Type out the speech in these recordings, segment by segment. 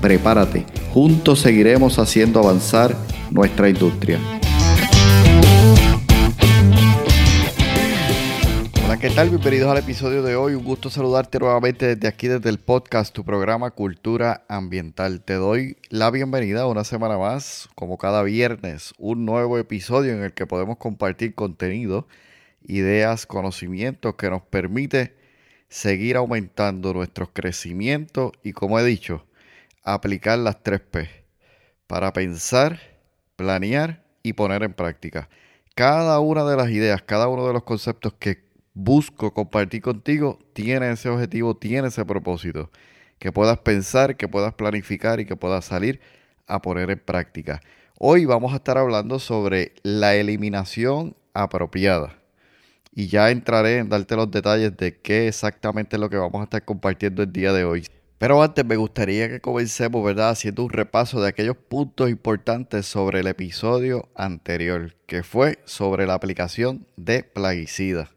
Prepárate, juntos seguiremos haciendo avanzar nuestra industria. Hola, ¿qué tal? Bienvenidos al episodio de hoy. Un gusto saludarte nuevamente desde aquí, desde el podcast, tu programa Cultura Ambiental. Te doy la bienvenida una semana más, como cada viernes, un nuevo episodio en el que podemos compartir contenido, ideas, conocimientos que nos permite seguir aumentando nuestro crecimiento y, como he dicho, aplicar las tres P para pensar, planear y poner en práctica. Cada una de las ideas, cada uno de los conceptos que busco compartir contigo tiene ese objetivo, tiene ese propósito. Que puedas pensar, que puedas planificar y que puedas salir a poner en práctica. Hoy vamos a estar hablando sobre la eliminación apropiada. Y ya entraré en darte los detalles de qué exactamente es lo que vamos a estar compartiendo el día de hoy. Pero antes me gustaría que comencemos, ¿verdad? Haciendo un repaso de aquellos puntos importantes sobre el episodio anterior, que fue sobre la aplicación de plaguicidas.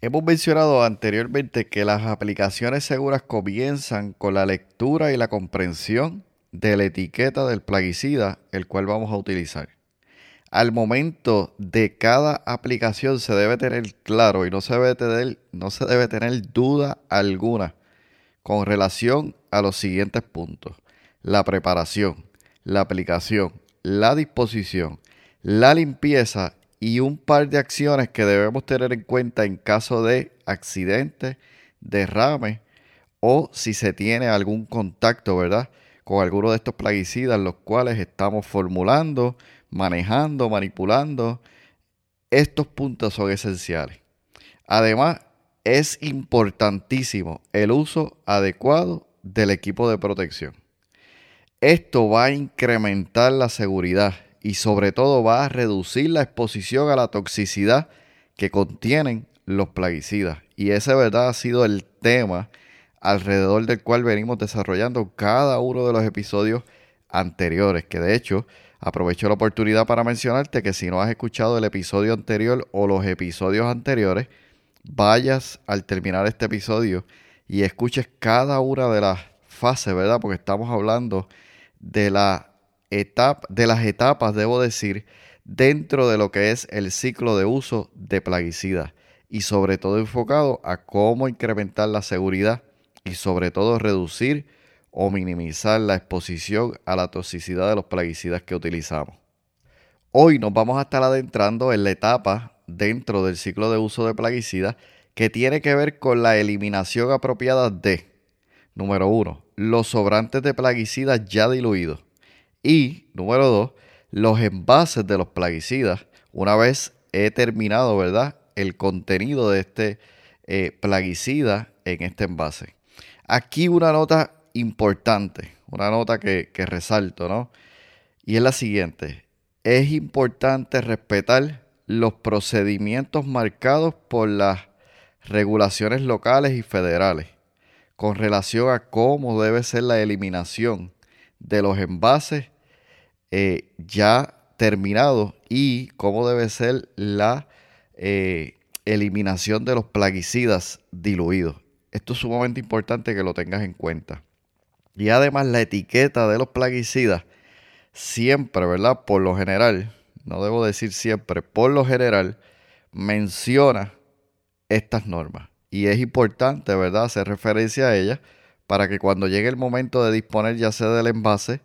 Hemos mencionado anteriormente que las aplicaciones seguras comienzan con la lectura y la comprensión de la etiqueta del plaguicida, el cual vamos a utilizar. Al momento de cada aplicación se debe tener claro y no se debe tener, no se debe tener duda alguna con relación a los siguientes puntos. La preparación, la aplicación, la disposición, la limpieza y un par de acciones que debemos tener en cuenta en caso de accidente, derrame o si se tiene algún contacto, ¿verdad? Con alguno de estos plaguicidas, los cuales estamos formulando, manejando, manipulando. Estos puntos son esenciales. Además, es importantísimo el uso adecuado del equipo de protección. Esto va a incrementar la seguridad y sobre todo va a reducir la exposición a la toxicidad que contienen los plaguicidas. Y ese verdad ha sido el tema alrededor del cual venimos desarrollando cada uno de los episodios anteriores, que de hecho aprovecho la oportunidad para mencionarte que si no has escuchado el episodio anterior o los episodios anteriores, vayas al terminar este episodio y escuches cada una de las fases, ¿verdad? Porque estamos hablando de la de las etapas, debo decir, dentro de lo que es el ciclo de uso de plaguicidas y sobre todo enfocado a cómo incrementar la seguridad y sobre todo reducir o minimizar la exposición a la toxicidad de los plaguicidas que utilizamos. Hoy nos vamos a estar adentrando en la etapa dentro del ciclo de uso de plaguicidas que tiene que ver con la eliminación apropiada de, número uno, los sobrantes de plaguicidas ya diluidos. Y, número dos, los envases de los plaguicidas, una vez he terminado, ¿verdad? El contenido de este eh, plaguicida en este envase. Aquí una nota importante, una nota que, que resalto, ¿no? Y es la siguiente. Es importante respetar los procedimientos marcados por las regulaciones locales y federales con relación a cómo debe ser la eliminación de los envases eh, ya terminado y cómo debe ser la eh, eliminación de los plaguicidas diluidos. Esto es sumamente importante que lo tengas en cuenta. Y además la etiqueta de los plaguicidas siempre, ¿verdad? Por lo general, no debo decir siempre, por lo general, menciona estas normas. Y es importante, ¿verdad?, hacer referencia a ellas para que cuando llegue el momento de disponer ya sea del envase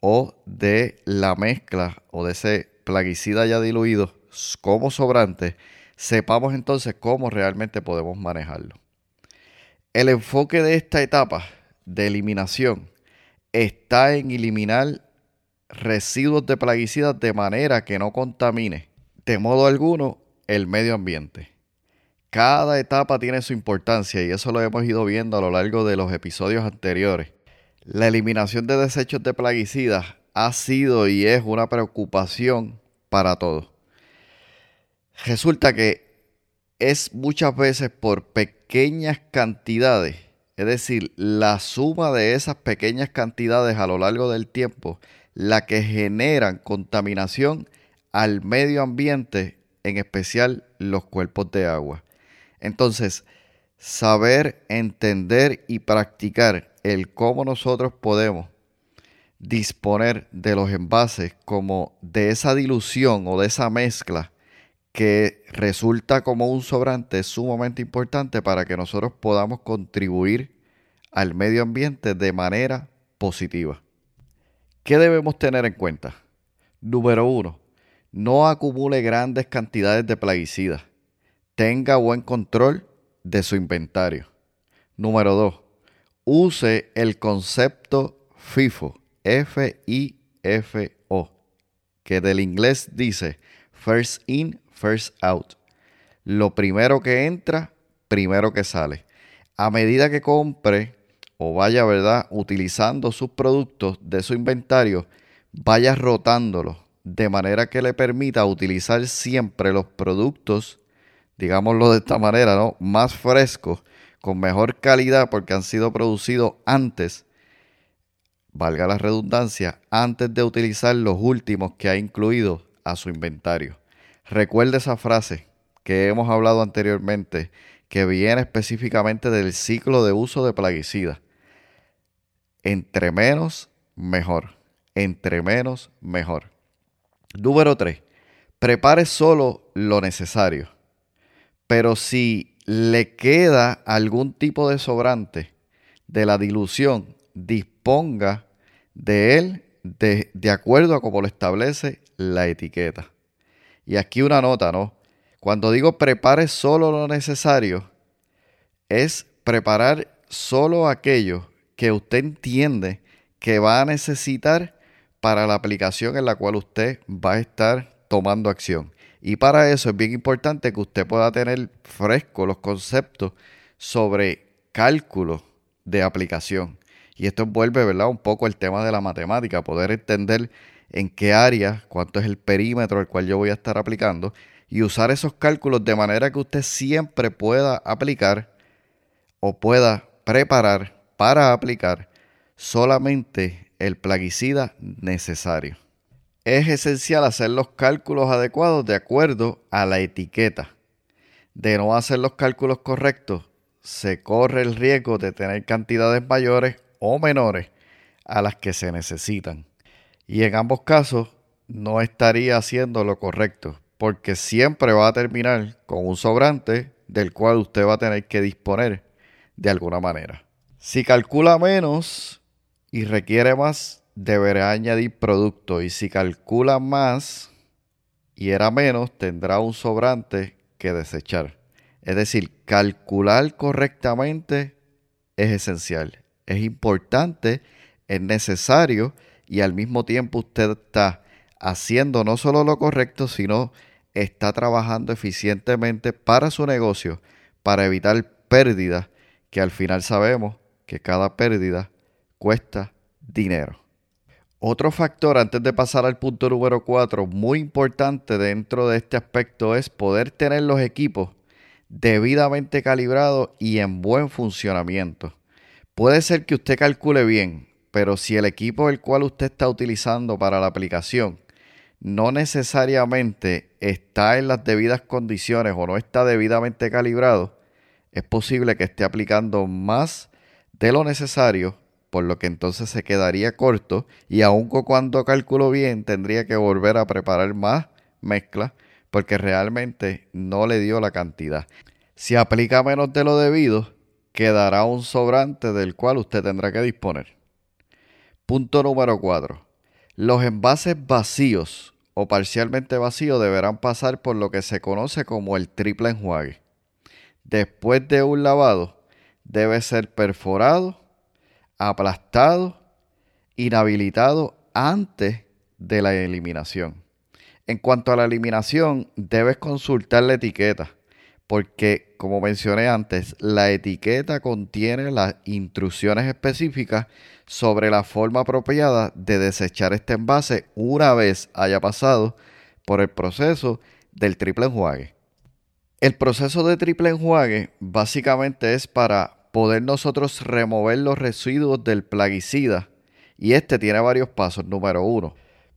o de la mezcla o de ese plaguicida ya diluido como sobrante, sepamos entonces cómo realmente podemos manejarlo. El enfoque de esta etapa de eliminación está en eliminar residuos de plaguicidas de manera que no contamine de modo alguno el medio ambiente. Cada etapa tiene su importancia y eso lo hemos ido viendo a lo largo de los episodios anteriores. La eliminación de desechos de plaguicidas ha sido y es una preocupación para todos. Resulta que es muchas veces por pequeñas cantidades, es decir, la suma de esas pequeñas cantidades a lo largo del tiempo, la que generan contaminación al medio ambiente, en especial los cuerpos de agua. Entonces, saber, entender y practicar el cómo nosotros podemos disponer de los envases como de esa dilución o de esa mezcla que resulta como un sobrante es sumamente importante para que nosotros podamos contribuir al medio ambiente de manera positiva. ¿Qué debemos tener en cuenta? Número uno, no acumule grandes cantidades de plaguicidas. Tenga buen control de su inventario. Número 2. Use el concepto FIFO, F-I-F-O, que del inglés dice first in, first out. Lo primero que entra, primero que sale. A medida que compre o vaya, ¿verdad?, utilizando sus productos de su inventario, vaya rotándolos de manera que le permita utilizar siempre los productos digámoslo de esta manera, ¿no? Más frescos, con mejor calidad porque han sido producidos antes, valga la redundancia, antes de utilizar los últimos que ha incluido a su inventario. Recuerde esa frase que hemos hablado anteriormente, que viene específicamente del ciclo de uso de plaguicidas. Entre menos, mejor. Entre menos, mejor. Número 3. Prepare solo lo necesario. Pero si le queda algún tipo de sobrante de la dilución, disponga de él de, acuerdo a como lo establece la etiqueta. Y aquí una nota, ¿no? Cuando digo prepare solo lo necesario, es preparar solo aquello que usted entiende que va a necesitar para la aplicación en la cual usted va a estar tomando acción. Y para eso es bien importante que usted pueda tener fresco los conceptos sobre cálculo de aplicación. Y esto envuelve, ¿verdad? Un poco el tema de la matemática, poder entender en qué área, cuánto es el perímetro al cual yo voy a estar aplicando y usar esos cálculos de manera que usted siempre pueda aplicar o pueda preparar para aplicar solamente el plaguicida necesario es esencial hacer los cálculos adecuados de acuerdo a la etiqueta. De no hacer los cálculos correctos, se corre el riesgo de tener cantidades mayores o menores a las que se necesitan. Y en ambos casos no estaría haciendo lo correcto, porque siempre va a terminar con un sobrante del cual usted va a tener que disponer de alguna manera. Si calcula menos y requiere más deberá añadir producto y si calcula más y era menos, tendrá un sobrante que desechar. Es decir, calcular correctamente es esencial, es importante, es necesario y al mismo tiempo usted está haciendo no solo lo correcto, sino está trabajando eficientemente para su negocio, para evitar pérdidas, que al final sabemos que cada pérdida cuesta dinero. Otro factor, antes de pasar al punto número 4, muy importante dentro de este aspecto es poder tener los equipos debidamente calibrados y en buen funcionamiento. Puede ser que usted calcule bien, pero si el equipo el cual usted está utilizando para la aplicación no necesariamente está en las debidas condiciones o no está debidamente calibrado, es posible que esté aplicando más de lo necesario por lo que entonces se quedaría corto y aun cuando calculo bien tendría que volver a preparar más mezcla porque realmente no le dio la cantidad. Si aplica menos de lo debido, quedará un sobrante del cual usted tendrá que disponer. Punto número 4. Los envases vacíos o parcialmente vacíos deberán pasar por lo que se conoce como el triple enjuague. Después de un lavado, debe ser perforado aplastado, inhabilitado antes de la eliminación. En cuanto a la eliminación, debes consultar la etiqueta porque, como mencioné antes, la etiqueta contiene las instrucciones específicas sobre la forma apropiada de desechar este envase una vez haya pasado por el proceso del triple enjuague. El proceso de triple enjuague básicamente es para poder nosotros remover los residuos del plaguicida y este tiene varios pasos. Número uno,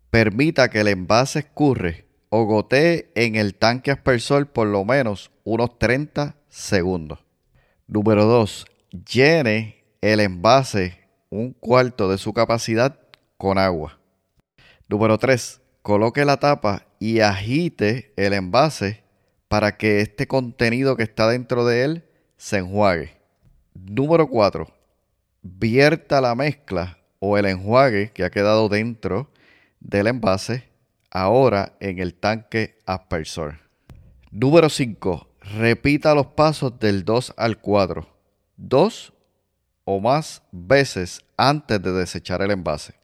permita que el envase escurre o gotee en el tanque aspersor por lo menos unos 30 segundos. Número 2. Llene el envase un cuarto de su capacidad con agua. Número 3. Coloque la tapa y agite el envase para que este contenido que está dentro de él se enjuague. Número 4. Vierta la mezcla o el enjuague que ha quedado dentro del envase ahora en el tanque aspersor. Número 5. Repita los pasos del 2 al 4. Dos o más veces antes de desechar el envase.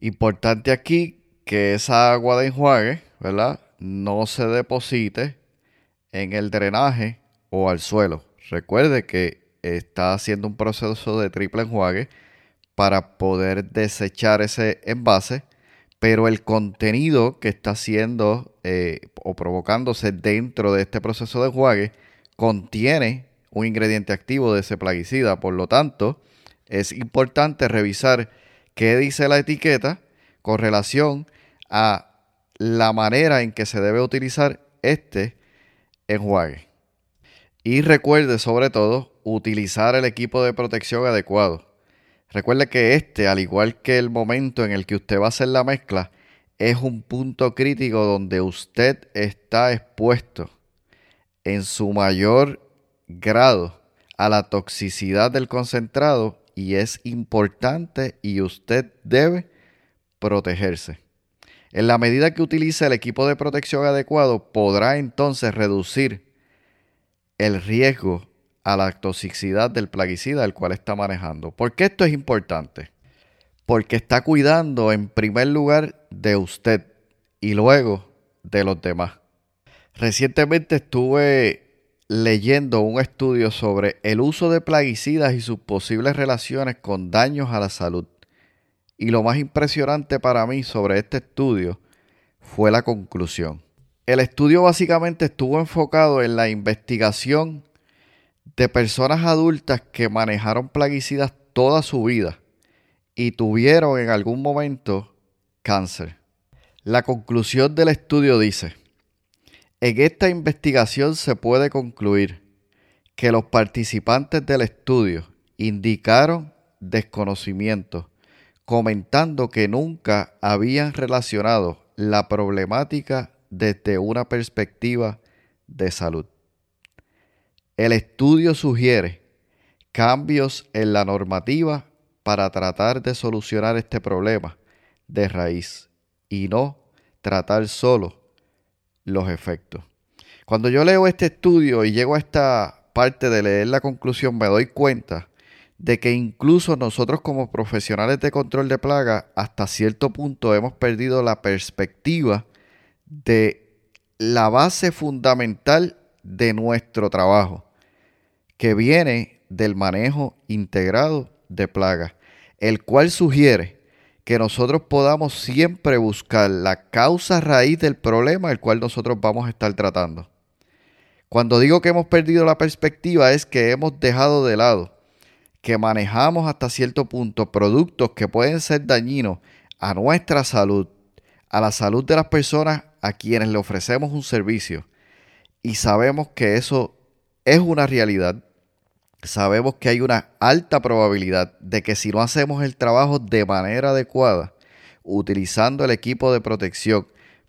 Importante aquí que esa agua de enjuague, ¿verdad? No se deposite en el drenaje o al suelo. Recuerde que está haciendo un proceso de triple enjuague para poder desechar ese envase pero el contenido que está haciendo eh, o provocándose dentro de este proceso de enjuague contiene un ingrediente activo de ese plaguicida. Por lo tanto, es importante revisar qué dice la etiqueta con relación a la manera en que se debe utilizar este enjuague. Y recuerde sobre todo utilizar el equipo de protección adecuado. Recuerde que este, al igual que el momento en el que usted va a hacer la mezcla, es un punto crítico donde usted está expuesto en su mayor grado a la toxicidad del concentrado y es importante y usted debe protegerse. En la medida que utilice el equipo de protección adecuado, podrá entonces reducir el riesgo a la toxicidad del plaguicida el cual está manejando. ¿Por qué esto es importante? Porque está cuidando en primer lugar de usted y luego de los demás. Recientemente estuve leyendo un estudio sobre el uso de plaguicidas y sus posibles relaciones con daños a la salud. Y lo más impresionante para mí sobre este estudio fue la conclusión. El estudio básicamente estuvo enfocado en la investigación de personas adultas que manejaron plaguicidas toda su vida y tuvieron en algún momento cáncer. La conclusión del estudio dice, en esta investigación se puede concluir que los participantes del estudio indicaron desconocimiento, comentando que nunca habían relacionado la problemática desde una perspectiva de salud. El estudio sugiere cambios en la normativa para tratar de solucionar este problema de raíz y no tratar solo los efectos. Cuando yo leo este estudio y llego a esta parte de leer la conclusión, me doy cuenta de que incluso nosotros como profesionales de control de plaga, hasta cierto punto hemos perdido la perspectiva de la base fundamental de nuestro trabajo que viene del manejo integrado de plagas, el cual sugiere que nosotros podamos siempre buscar la causa raíz del problema el cual nosotros vamos a estar tratando. Cuando digo que hemos perdido la perspectiva es que hemos dejado de lado que manejamos hasta cierto punto productos que pueden ser dañinos a nuestra salud, a la salud de las personas a quienes le ofrecemos un servicio. Y sabemos que eso es una realidad sabemos que hay una alta probabilidad de que si no hacemos el trabajo de manera adecuada, utilizando el equipo de protección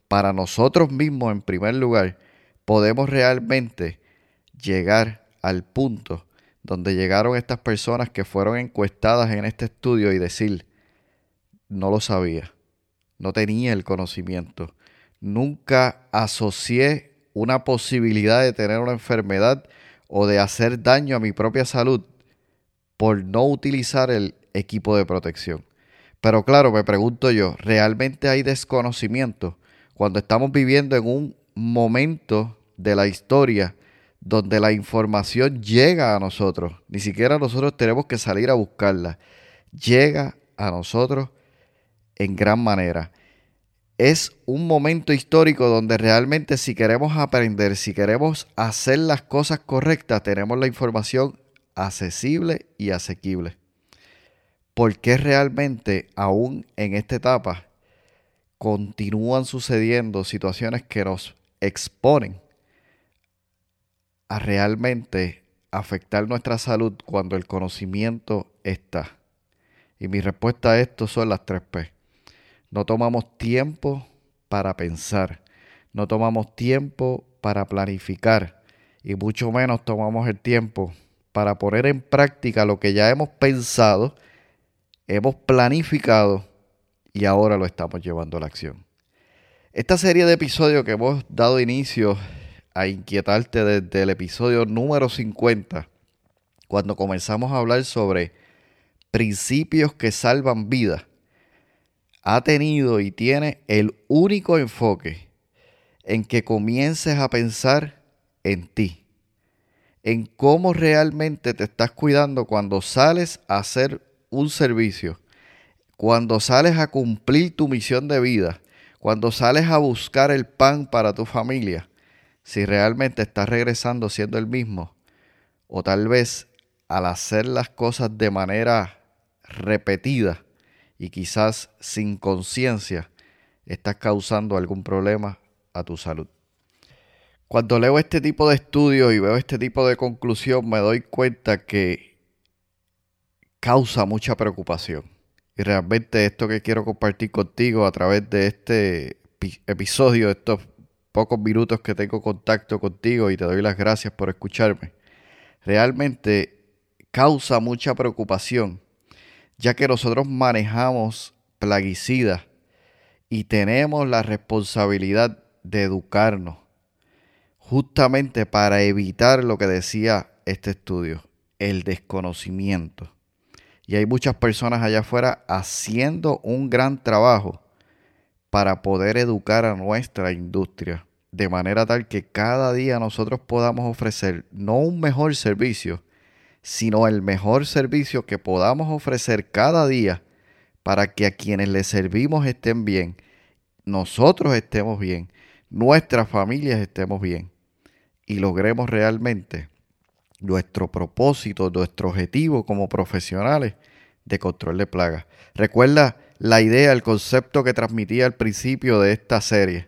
para nosotros mismos en primer lugar, podemos realmente llegar al punto donde llegaron estas personas que fueron encuestadas en este estudio y decir, no lo sabía, no tenía el conocimiento, nunca asocié una posibilidad de tener una enfermedad o de hacer daño a mi propia salud por no utilizar el equipo de protección. Pero claro, me pregunto yo, ¿realmente hay desconocimiento cuando estamos viviendo en un momento de la historia donde la información llega a nosotros. Ni siquiera nosotros tenemos que salir a buscarla. Llega a nosotros en gran manera. Es un momento histórico donde realmente si queremos aprender, si queremos hacer las cosas correctas, tenemos la información accesible y asequible. Porque realmente aún en esta etapa continúan sucediendo situaciones que nos exponen a realmente afectar nuestra salud cuando el conocimiento está. Y mi respuesta a esto son las tres P. No tomamos tiempo para pensar, no tomamos tiempo para planificar y mucho menos tomamos el tiempo para poner en práctica lo que ya hemos pensado, hemos planificado y ahora lo estamos llevando a la acción. Esta serie de episodios que hemos dado inicio a inquietarte desde el episodio número 50, cuando comenzamos a hablar sobre principios que salvan vidas, ha tenido y tiene el único enfoque en que comiences a pensar en ti, en cómo realmente te estás cuidando cuando sales a hacer un servicio, cuando sales a cumplir tu misión de vida, cuando sales a buscar el pan para tu familia, si realmente estás regresando siendo el mismo, o tal vez al hacer las cosas de manera repetida y quizás sin conciencia, estás causando algún problema a tu salud. Cuando leo este tipo de estudios y veo este tipo de conclusión, me doy cuenta que causa mucha preocupación. Y realmente esto que quiero compartir contigo a través de este episodio, estos pocos minutos que tengo contacto contigo y te doy las gracias por escucharme, realmente causa mucha preocupación, ya que nosotros manejamos plaguicidas y tenemos la responsabilidad de educarnos, justamente para evitar lo que decía este estudio, el desconocimiento. Y hay muchas personas allá afuera haciendo un gran trabajo para poder educar a nuestra industria de manera tal que cada día nosotros podamos ofrecer no un mejor servicio, sino el mejor servicio que podamos ofrecer cada día para que a quienes le servimos estén bien, nosotros estemos bien, nuestras familias estemos bien y logremos realmente nuestro propósito, nuestro objetivo como profesionales de control de plagas. Recuerda la idea, el concepto que transmitía al principio de esta serie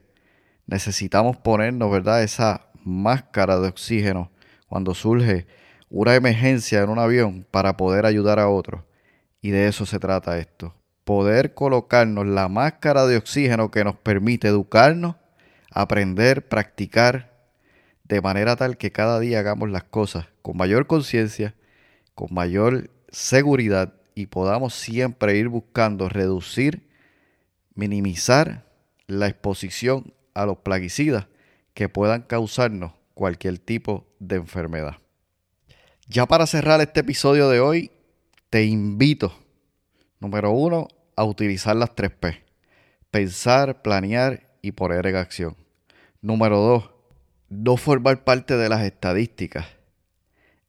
necesitamos ponernos, ¿verdad? Esa máscara de oxígeno cuando surge una emergencia en un avión para poder ayudar a otros. Y de eso se trata esto. Poder colocarnos la máscara de oxígeno que nos permite educarnos, aprender, practicar, de manera tal que cada día hagamos las cosas con mayor conciencia, con mayor seguridad y podamos siempre ir buscando reducir, minimizar la exposición a los plaguicidas que puedan causarnos cualquier tipo de enfermedad. Ya para cerrar este episodio de hoy, te invito, número uno, a utilizar las tres P. Pensar, planear y poner en acción. Número dos, no formar parte de las estadísticas.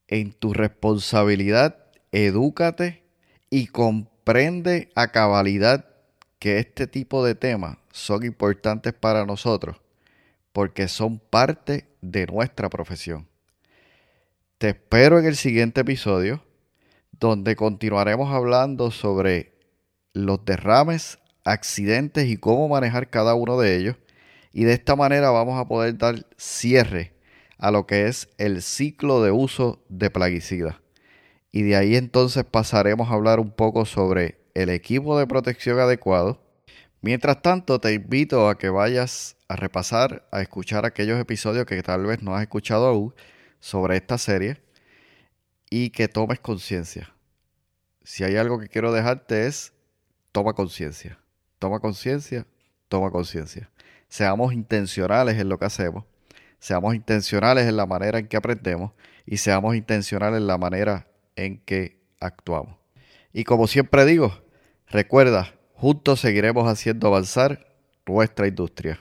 En tu responsabilidad, edúcate y comprende a cabalidad que este tipo de temas son importantes para nosotros porque son parte de nuestra profesión. Te espero en el siguiente episodio donde continuaremos hablando sobre los derrames, accidentes y cómo manejar cada uno de ellos. Y de esta manera vamos a poder dar cierre a lo que es el ciclo de uso de plaguicidas. Y de ahí entonces pasaremos a hablar un poco sobre el equipo de protección adecuado, Mientras tanto, te invito a que vayas a repasar, a escuchar aquellos episodios que tal vez no has escuchado aún sobre esta serie y que tomes conciencia. Si hay algo que quiero dejarte es, toma conciencia, toma conciencia, toma conciencia. Seamos intencionales en lo que hacemos, seamos intencionales en la manera en que aprendemos y seamos intencionales en la manera en que actuamos. Y como siempre digo, recuerda, Juntos seguiremos haciendo avanzar nuestra industria.